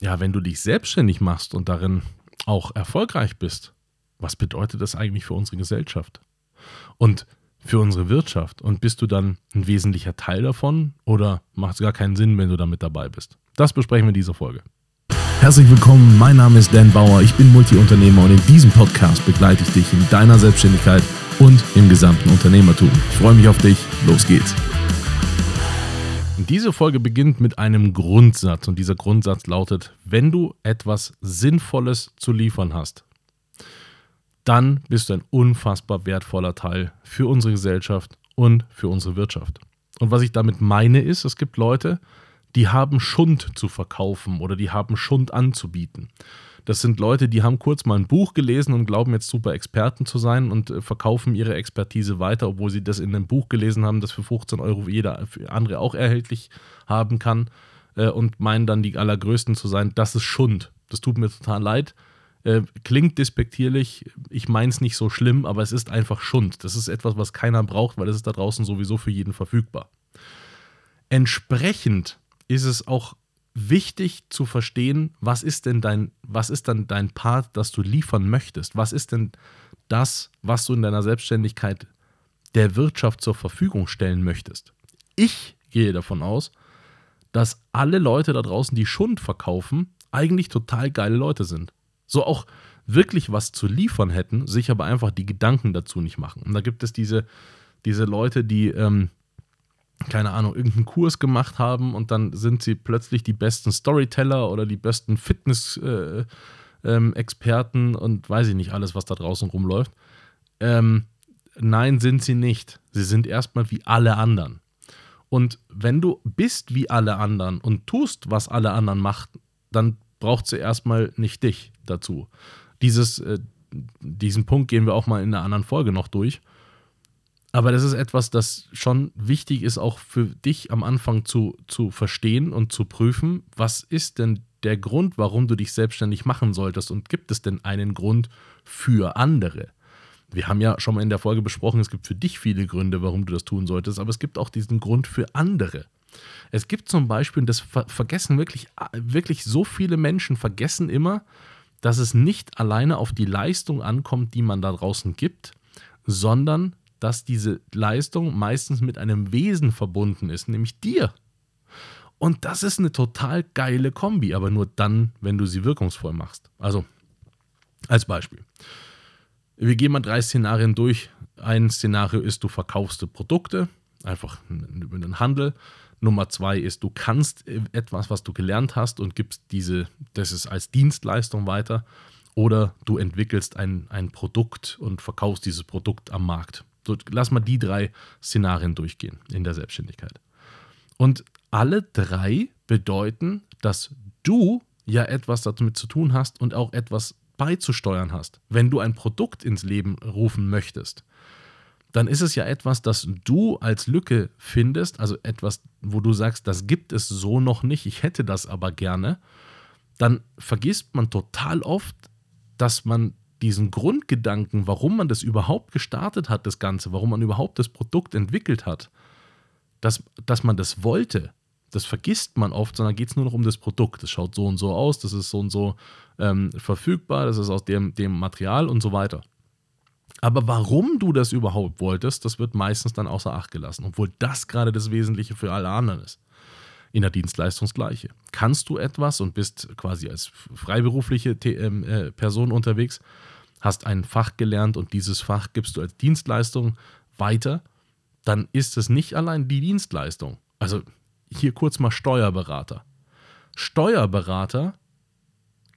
ja, wenn du dich selbstständig machst und darin auch erfolgreich bist, was bedeutet das eigentlich für unsere Gesellschaft? Und für unsere Wirtschaft? Und bist du dann ein wesentlicher Teil davon oder macht es gar keinen Sinn, wenn du damit dabei bist? Das besprechen wir in dieser Folge. Herzlich willkommen, mein Name ist Dan Bauer, ich bin Multiunternehmer und in diesem Podcast begleite ich dich in deiner Selbstständigkeit und im gesamten Unternehmertum. Ich freue mich auf dich, los geht's. Diese Folge beginnt mit einem Grundsatz und dieser Grundsatz lautet, wenn du etwas Sinnvolles zu liefern hast, dann bist du ein unfassbar wertvoller Teil für unsere Gesellschaft und für unsere Wirtschaft. Und was ich damit meine ist, es gibt Leute, die haben Schund zu verkaufen oder die haben Schund anzubieten. Das sind Leute, die haben kurz mal ein Buch gelesen und glauben jetzt super Experten zu sein und äh, verkaufen ihre Expertise weiter, obwohl sie das in einem Buch gelesen haben, das für 15 Euro jeder andere auch erhältlich haben kann äh, und meinen dann die allergrößten zu sein. Das ist Schund. Das tut mir total leid. Äh, klingt despektierlich, ich meine es nicht so schlimm, aber es ist einfach Schund. Das ist etwas, was keiner braucht, weil es ist da draußen sowieso für jeden verfügbar. Entsprechend ist es auch wichtig zu verstehen, was ist denn dein, was ist dann dein Part, das du liefern möchtest? Was ist denn das, was du in deiner Selbstständigkeit der Wirtschaft zur Verfügung stellen möchtest? Ich gehe davon aus, dass alle Leute da draußen, die Schund verkaufen, eigentlich total geile Leute sind. So auch wirklich was zu liefern hätten, sich aber einfach die Gedanken dazu nicht machen. Und da gibt es diese, diese Leute, die ähm, keine Ahnung, irgendeinen Kurs gemacht haben und dann sind sie plötzlich die besten Storyteller oder die besten Fitness-Experten äh, ähm, und weiß ich nicht alles, was da draußen rumläuft. Ähm, nein, sind sie nicht. Sie sind erstmal wie alle anderen. Und wenn du bist wie alle anderen und tust, was alle anderen machen, dann braucht sie erstmal nicht dich dazu. Dieses, äh, diesen Punkt gehen wir auch mal in einer anderen Folge noch durch. Aber das ist etwas, das schon wichtig ist, auch für dich am Anfang zu, zu verstehen und zu prüfen, was ist denn der Grund, warum du dich selbstständig machen solltest und gibt es denn einen Grund für andere? Wir haben ja schon mal in der Folge besprochen, es gibt für dich viele Gründe, warum du das tun solltest, aber es gibt auch diesen Grund für andere. Es gibt zum Beispiel, und das vergessen wirklich, wirklich so viele Menschen, vergessen immer, dass es nicht alleine auf die Leistung ankommt, die man da draußen gibt, sondern dass diese Leistung meistens mit einem Wesen verbunden ist, nämlich dir. Und das ist eine total geile Kombi, aber nur dann, wenn du sie wirkungsvoll machst. Also, als Beispiel. Wir gehen mal drei Szenarien durch. Ein Szenario ist, du verkaufst Produkte, einfach über den Handel. Nummer zwei ist, du kannst etwas, was du gelernt hast und gibst diese, das ist als Dienstleistung weiter. Oder du entwickelst ein, ein Produkt und verkaufst dieses Produkt am Markt. So, lass mal die drei Szenarien durchgehen in der Selbstständigkeit. Und alle drei bedeuten, dass du ja etwas damit zu tun hast und auch etwas beizusteuern hast. Wenn du ein Produkt ins Leben rufen möchtest, dann ist es ja etwas, das du als Lücke findest, also etwas, wo du sagst, das gibt es so noch nicht, ich hätte das aber gerne, dann vergisst man total oft, dass man diesen Grundgedanken, warum man das überhaupt gestartet hat, das Ganze, warum man überhaupt das Produkt entwickelt hat, dass, dass man das wollte, das vergisst man oft, sondern geht es nur noch um das Produkt. Das schaut so und so aus, das ist so und so ähm, verfügbar, das ist aus dem, dem Material und so weiter. Aber warum du das überhaupt wolltest, das wird meistens dann außer Acht gelassen, obwohl das gerade das Wesentliche für alle anderen ist. In der Dienstleistung das Gleiche. Kannst du etwas und bist quasi als freiberufliche ähm, äh, Person unterwegs, hast ein Fach gelernt und dieses Fach gibst du als Dienstleistung weiter, dann ist es nicht allein die Dienstleistung. Also hier kurz mal Steuerberater. Steuerberater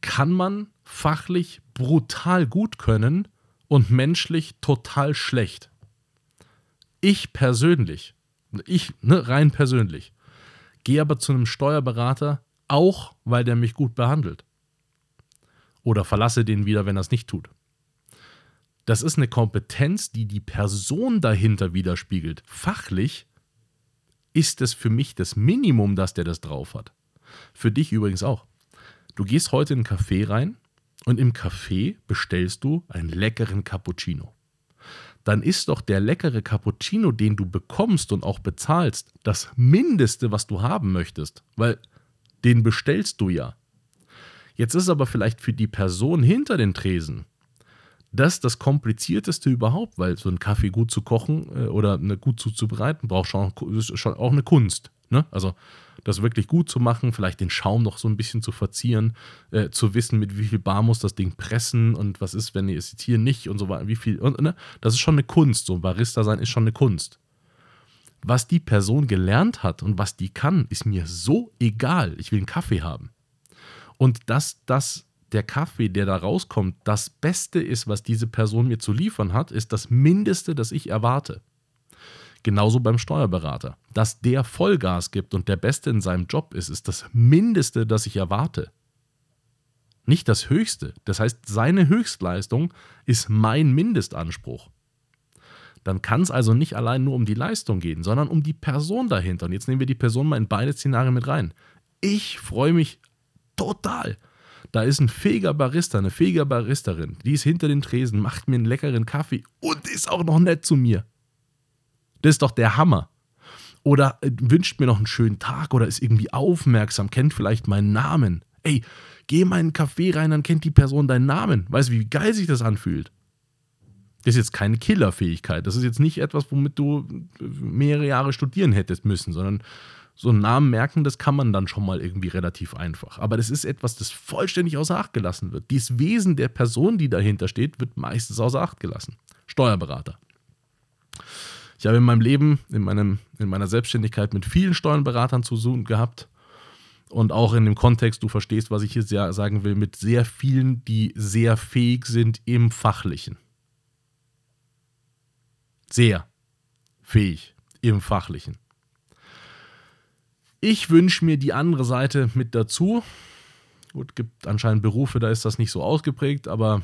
kann man fachlich brutal gut können und menschlich total schlecht. Ich persönlich, ich ne, rein persönlich, gehe aber zu einem Steuerberater auch, weil der mich gut behandelt. Oder verlasse den wieder, wenn er es nicht tut. Das ist eine Kompetenz, die die Person dahinter widerspiegelt. Fachlich ist es für mich das Minimum, dass der das drauf hat. Für dich übrigens auch. Du gehst heute in einen Café rein und im Café bestellst du einen leckeren Cappuccino. Dann ist doch der leckere Cappuccino, den du bekommst und auch bezahlst, das Mindeste, was du haben möchtest, weil den bestellst du ja. Jetzt ist aber vielleicht für die Person hinter den Tresen das das überhaupt, weil so einen Kaffee gut zu kochen äh, oder eine gut zuzubereiten braucht schon, schon auch eine Kunst. Ne? Also das wirklich gut zu machen, vielleicht den Schaum noch so ein bisschen zu verzieren, äh, zu wissen, mit wie viel Bar muss das Ding pressen und was ist, wenn ihr es jetzt hier nicht und so weiter, wie viel. Und, ne? Das ist schon eine Kunst. So Barista sein ist schon eine Kunst. Was die Person gelernt hat und was die kann, ist mir so egal. Ich will einen Kaffee haben. Und dass das der Kaffee, der da rauskommt, das Beste ist, was diese Person mir zu liefern hat, ist das Mindeste, das ich erwarte. Genauso beim Steuerberater. Dass der Vollgas gibt und der Beste in seinem Job ist, ist das Mindeste, das ich erwarte. Nicht das Höchste. Das heißt, seine Höchstleistung ist mein Mindestanspruch. Dann kann es also nicht allein nur um die Leistung gehen, sondern um die Person dahinter. Und jetzt nehmen wir die Person mal in beide Szenarien mit rein. Ich freue mich total, da ist ein fähiger Barista, eine fähige Baristerin, die ist hinter den Tresen, macht mir einen leckeren Kaffee und ist auch noch nett zu mir. Das ist doch der Hammer. Oder äh, wünscht mir noch einen schönen Tag oder ist irgendwie aufmerksam, kennt vielleicht meinen Namen. Ey, geh mal in einen Café rein, dann kennt die Person deinen Namen. Weißt du, wie geil sich das anfühlt? Das ist jetzt keine Killerfähigkeit. Das ist jetzt nicht etwas, womit du mehrere Jahre studieren hättest müssen, sondern so einen Namen merken, das kann man dann schon mal irgendwie relativ einfach. Aber das ist etwas, das vollständig außer Acht gelassen wird. Dieses Wesen der Person, die dahinter steht, wird meistens außer Acht gelassen. Steuerberater. Ich habe in meinem Leben, in, meinem, in meiner Selbstständigkeit mit vielen Steuerberatern zu tun gehabt. Und auch in dem Kontext, du verstehst, was ich hier sagen will, mit sehr vielen, die sehr fähig sind im Fachlichen. Sehr fähig im Fachlichen. Ich wünsche mir die andere Seite mit dazu. Gut, gibt anscheinend Berufe, da ist das nicht so ausgeprägt, aber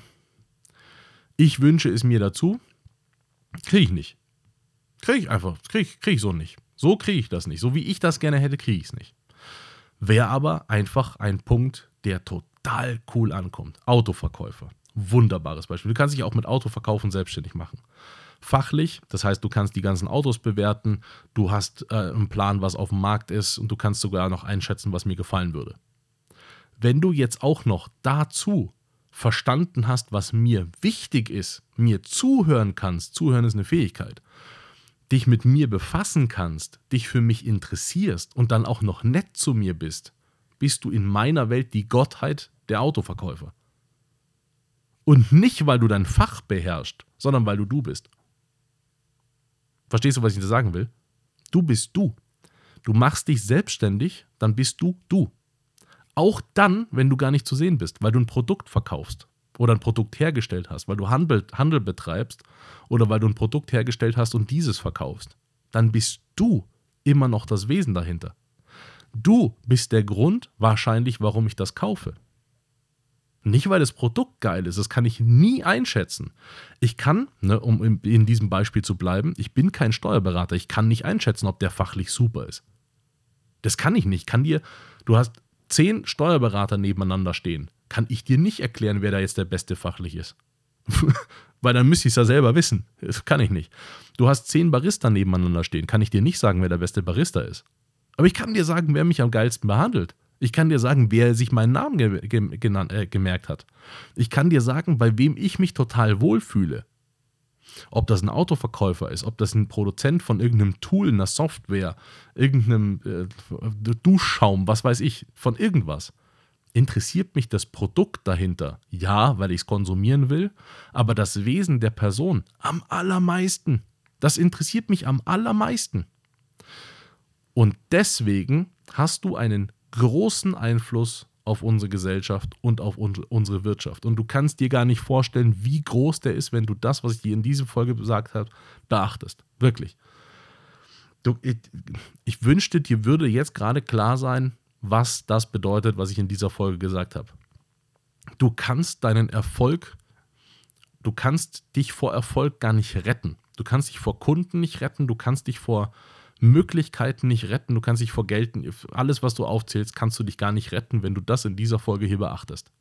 ich wünsche es mir dazu. Kriege ich nicht. Kriege ich einfach, kriege ich, krieg ich so nicht. So kriege ich das nicht. So wie ich das gerne hätte, kriege ich es nicht. Wäre aber einfach ein Punkt, der total cool ankommt. Autoverkäufer. Wunderbares Beispiel. Du kannst dich auch mit Autoverkaufen selbstständig machen fachlich. Das heißt, du kannst die ganzen Autos bewerten, du hast äh, einen Plan, was auf dem Markt ist und du kannst sogar noch einschätzen, was mir gefallen würde. Wenn du jetzt auch noch dazu verstanden hast, was mir wichtig ist, mir zuhören kannst, zuhören ist eine Fähigkeit, dich mit mir befassen kannst, dich für mich interessierst und dann auch noch nett zu mir bist, bist du in meiner Welt die Gottheit der Autoverkäufer. Und nicht, weil du dein Fach beherrschst, sondern weil du du bist. Verstehst du, was ich da sagen will? Du bist du. Du machst dich selbstständig, dann bist du du. Auch dann, wenn du gar nicht zu sehen bist, weil du ein Produkt verkaufst oder ein Produkt hergestellt hast, weil du Handel, Handel betreibst oder weil du ein Produkt hergestellt hast und dieses verkaufst, dann bist du immer noch das Wesen dahinter. Du bist der Grund wahrscheinlich, warum ich das kaufe. Nicht, weil das Produkt geil ist, das kann ich nie einschätzen. Ich kann, ne, um in, in diesem Beispiel zu bleiben, ich bin kein Steuerberater, ich kann nicht einschätzen, ob der fachlich super ist. Das kann ich nicht. Kann dir, du hast zehn Steuerberater nebeneinander stehen, kann ich dir nicht erklären, wer da jetzt der beste fachlich ist. Weil dann müsste ich es ja selber wissen. Das kann ich nicht. Du hast zehn Barista nebeneinander stehen, kann ich dir nicht sagen, wer der beste Barista ist. Aber ich kann dir sagen, wer mich am geilsten behandelt. Ich kann dir sagen, wer sich meinen Namen ge ge genannt, äh, gemerkt hat. Ich kann dir sagen, bei wem ich mich total wohlfühle. Ob das ein Autoverkäufer ist, ob das ein Produzent von irgendeinem Tool, einer Software, irgendeinem äh, Duschschaum, was weiß ich, von irgendwas. Interessiert mich das Produkt dahinter? Ja, weil ich es konsumieren will, aber das Wesen der Person am allermeisten. Das interessiert mich am allermeisten. Und deswegen hast du einen großen Einfluss auf unsere Gesellschaft und auf unsere Wirtschaft. Und du kannst dir gar nicht vorstellen, wie groß der ist, wenn du das, was ich dir in dieser Folge gesagt habe, beachtest. Wirklich. Du, ich, ich wünschte, dir würde jetzt gerade klar sein, was das bedeutet, was ich in dieser Folge gesagt habe. Du kannst deinen Erfolg, du kannst dich vor Erfolg gar nicht retten. Du kannst dich vor Kunden nicht retten, du kannst dich vor Möglichkeiten nicht retten. Du kannst dich vor Geld, alles, was du aufzählst, kannst du dich gar nicht retten, wenn du das in dieser Folge hier beachtest.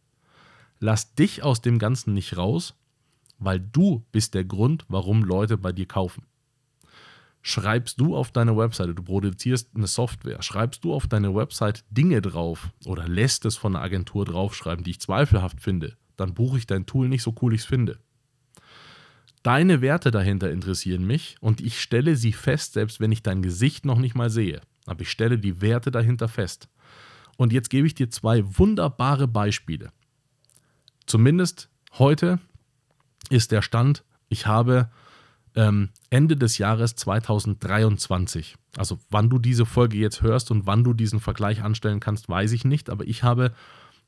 Lass dich aus dem Ganzen nicht raus, weil du bist der Grund, warum Leute bei dir kaufen. schreibst du auf deine Webseite, du produzierst eine Software, schreibst du auf deine Website Dinge drauf oder lässt es von einer Agentur draufschreiben, die ich zweifelhaft finde, dann buche ich dein Tool nicht so cool ich es finde. Deine Werte dahinter interessieren mich und ich stelle sie fest, selbst wenn ich dein Gesicht noch nicht mal sehe. Aber ich stelle die Werte dahinter fest. Und jetzt gebe ich dir zwei wunderbare Beispiele. Zumindest heute ist der Stand, ich habe ähm, Ende des Jahres 2023. Also wann du diese Folge jetzt hörst und wann du diesen Vergleich anstellen kannst, weiß ich nicht. Aber ich habe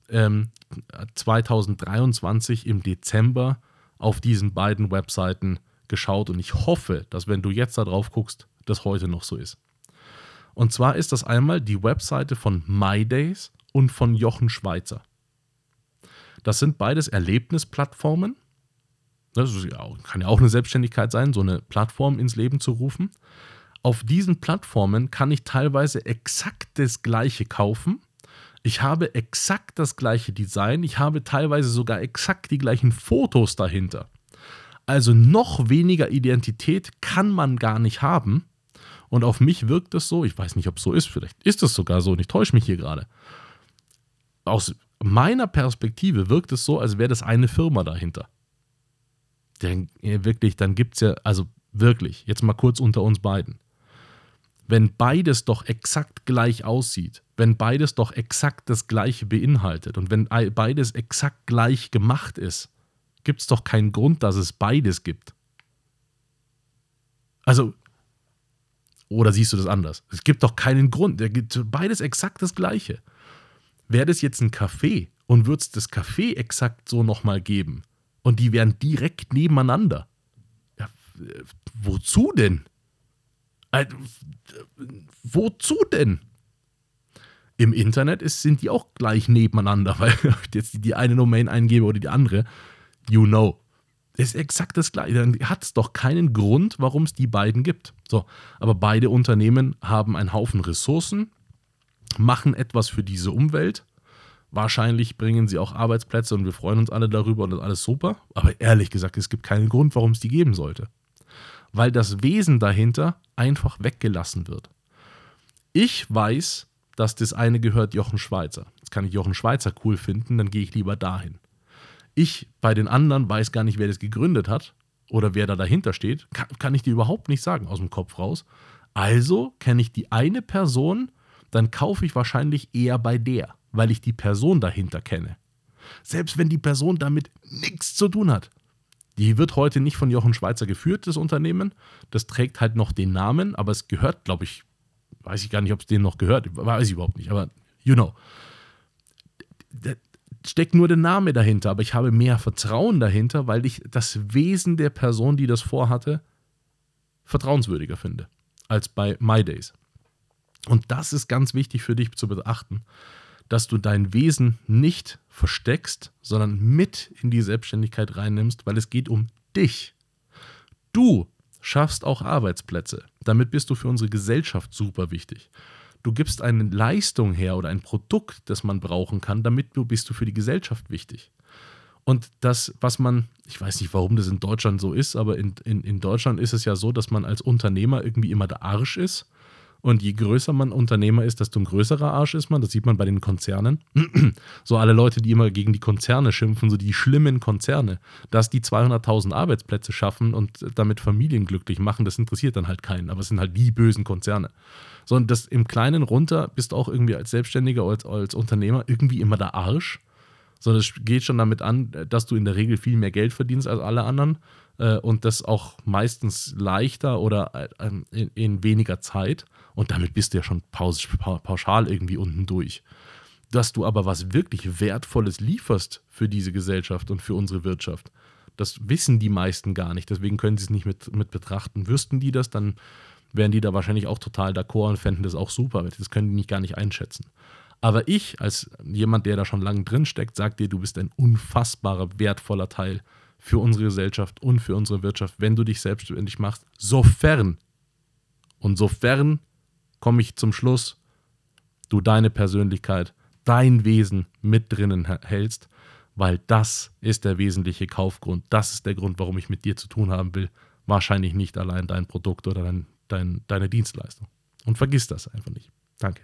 ähm, 2023 im Dezember auf diesen beiden Webseiten geschaut und ich hoffe, dass wenn du jetzt da drauf guckst, das heute noch so ist. Und zwar ist das einmal die Webseite von MyDays und von Jochen Schweizer. Das sind beides Erlebnisplattformen. Das kann ja auch eine Selbstständigkeit sein, so eine Plattform ins Leben zu rufen. Auf diesen Plattformen kann ich teilweise exakt das gleiche kaufen. Ich habe exakt das gleiche Design. Ich habe teilweise sogar exakt die gleichen Fotos dahinter. Also noch weniger Identität kann man gar nicht haben. Und auf mich wirkt es so, ich weiß nicht, ob es so ist, vielleicht ist es sogar so und ich täusche mich hier gerade. Aus meiner Perspektive wirkt es so, als wäre das eine Firma dahinter. Denn wirklich, dann gibt es ja, also wirklich, jetzt mal kurz unter uns beiden. Wenn beides doch exakt gleich aussieht, wenn beides doch exakt das gleiche beinhaltet und wenn beides exakt gleich gemacht ist, gibt es doch keinen Grund, dass es beides gibt. Also, oder siehst du das anders? Es gibt doch keinen Grund. Da gibt beides exakt das gleiche. Wäre das jetzt ein Café und würde es das Café exakt so nochmal geben und die wären direkt nebeneinander. Ja, wozu denn? Wozu denn? Im Internet ist, sind die auch gleich nebeneinander, weil ich jetzt die eine Domain eingebe oder die andere. You know. Ist exakt das gleiche. Dann hat es doch keinen Grund, warum es die beiden gibt. So, aber beide Unternehmen haben einen Haufen Ressourcen, machen etwas für diese Umwelt. Wahrscheinlich bringen sie auch Arbeitsplätze und wir freuen uns alle darüber und das ist alles super. Aber ehrlich gesagt, es gibt keinen Grund, warum es die geben sollte. Weil das Wesen dahinter einfach weggelassen wird. Ich weiß, dass das eine gehört Jochen Schweizer. Jetzt kann ich Jochen Schweizer cool finden, dann gehe ich lieber dahin. Ich bei den anderen weiß gar nicht, wer das gegründet hat oder wer da dahinter steht. Kann, kann ich dir überhaupt nicht sagen aus dem Kopf raus. Also kenne ich die eine Person, dann kaufe ich wahrscheinlich eher bei der, weil ich die Person dahinter kenne. Selbst wenn die Person damit nichts zu tun hat. Die wird heute nicht von Jochen Schweizer geführt, das Unternehmen. Das trägt halt noch den Namen, aber es gehört, glaube ich, weiß ich gar nicht, ob es denen noch gehört, weiß ich überhaupt nicht, aber you know. Da steckt nur der Name dahinter, aber ich habe mehr Vertrauen dahinter, weil ich das Wesen der Person, die das vorhatte, vertrauenswürdiger finde als bei MyDays. Und das ist ganz wichtig für dich zu beachten, dass du dein Wesen nicht versteckst, sondern mit in die Selbstständigkeit reinnimmst, weil es geht um dich. Du schaffst auch Arbeitsplätze. Damit bist du für unsere Gesellschaft super wichtig. Du gibst eine Leistung her oder ein Produkt, das man brauchen kann, damit du bist du für die Gesellschaft wichtig. Und das, was man, ich weiß nicht, warum das in Deutschland so ist, aber in, in, in Deutschland ist es ja so, dass man als Unternehmer irgendwie immer der Arsch ist und je größer man Unternehmer ist, desto ein größerer Arsch ist man. Das sieht man bei den Konzernen. so alle Leute, die immer gegen die Konzerne schimpfen, so die schlimmen Konzerne, dass die 200.000 Arbeitsplätze schaffen und damit Familien glücklich machen, das interessiert dann halt keinen. Aber es sind halt die bösen Konzerne. So, und das im Kleinen runter bist du auch irgendwie als Selbstständiger, als, als Unternehmer irgendwie immer der Arsch. Sondern es geht schon damit an, dass du in der Regel viel mehr Geld verdienst als alle anderen äh, und das auch meistens leichter oder äh, in, in weniger Zeit. Und damit bist du ja schon pauschal irgendwie unten durch. Dass du aber was wirklich Wertvolles lieferst für diese Gesellschaft und für unsere Wirtschaft, das wissen die meisten gar nicht. Deswegen können sie es nicht mit, mit betrachten. Wüssten die das, dann wären die da wahrscheinlich auch total d'accord und fänden das auch super. Das können die nicht gar nicht einschätzen. Aber ich, als jemand, der da schon lange drin steckt, sage dir, du bist ein unfassbarer, wertvoller Teil für unsere Gesellschaft und für unsere Wirtschaft, wenn du dich selbstständig machst, sofern und sofern komme ich zum Schluss, du deine Persönlichkeit, dein Wesen mit drinnen hältst, weil das ist der wesentliche Kaufgrund. Das ist der Grund, warum ich mit dir zu tun haben will. Wahrscheinlich nicht allein dein Produkt oder dein dein, deine Dienstleistung. Und vergiss das einfach nicht. Danke.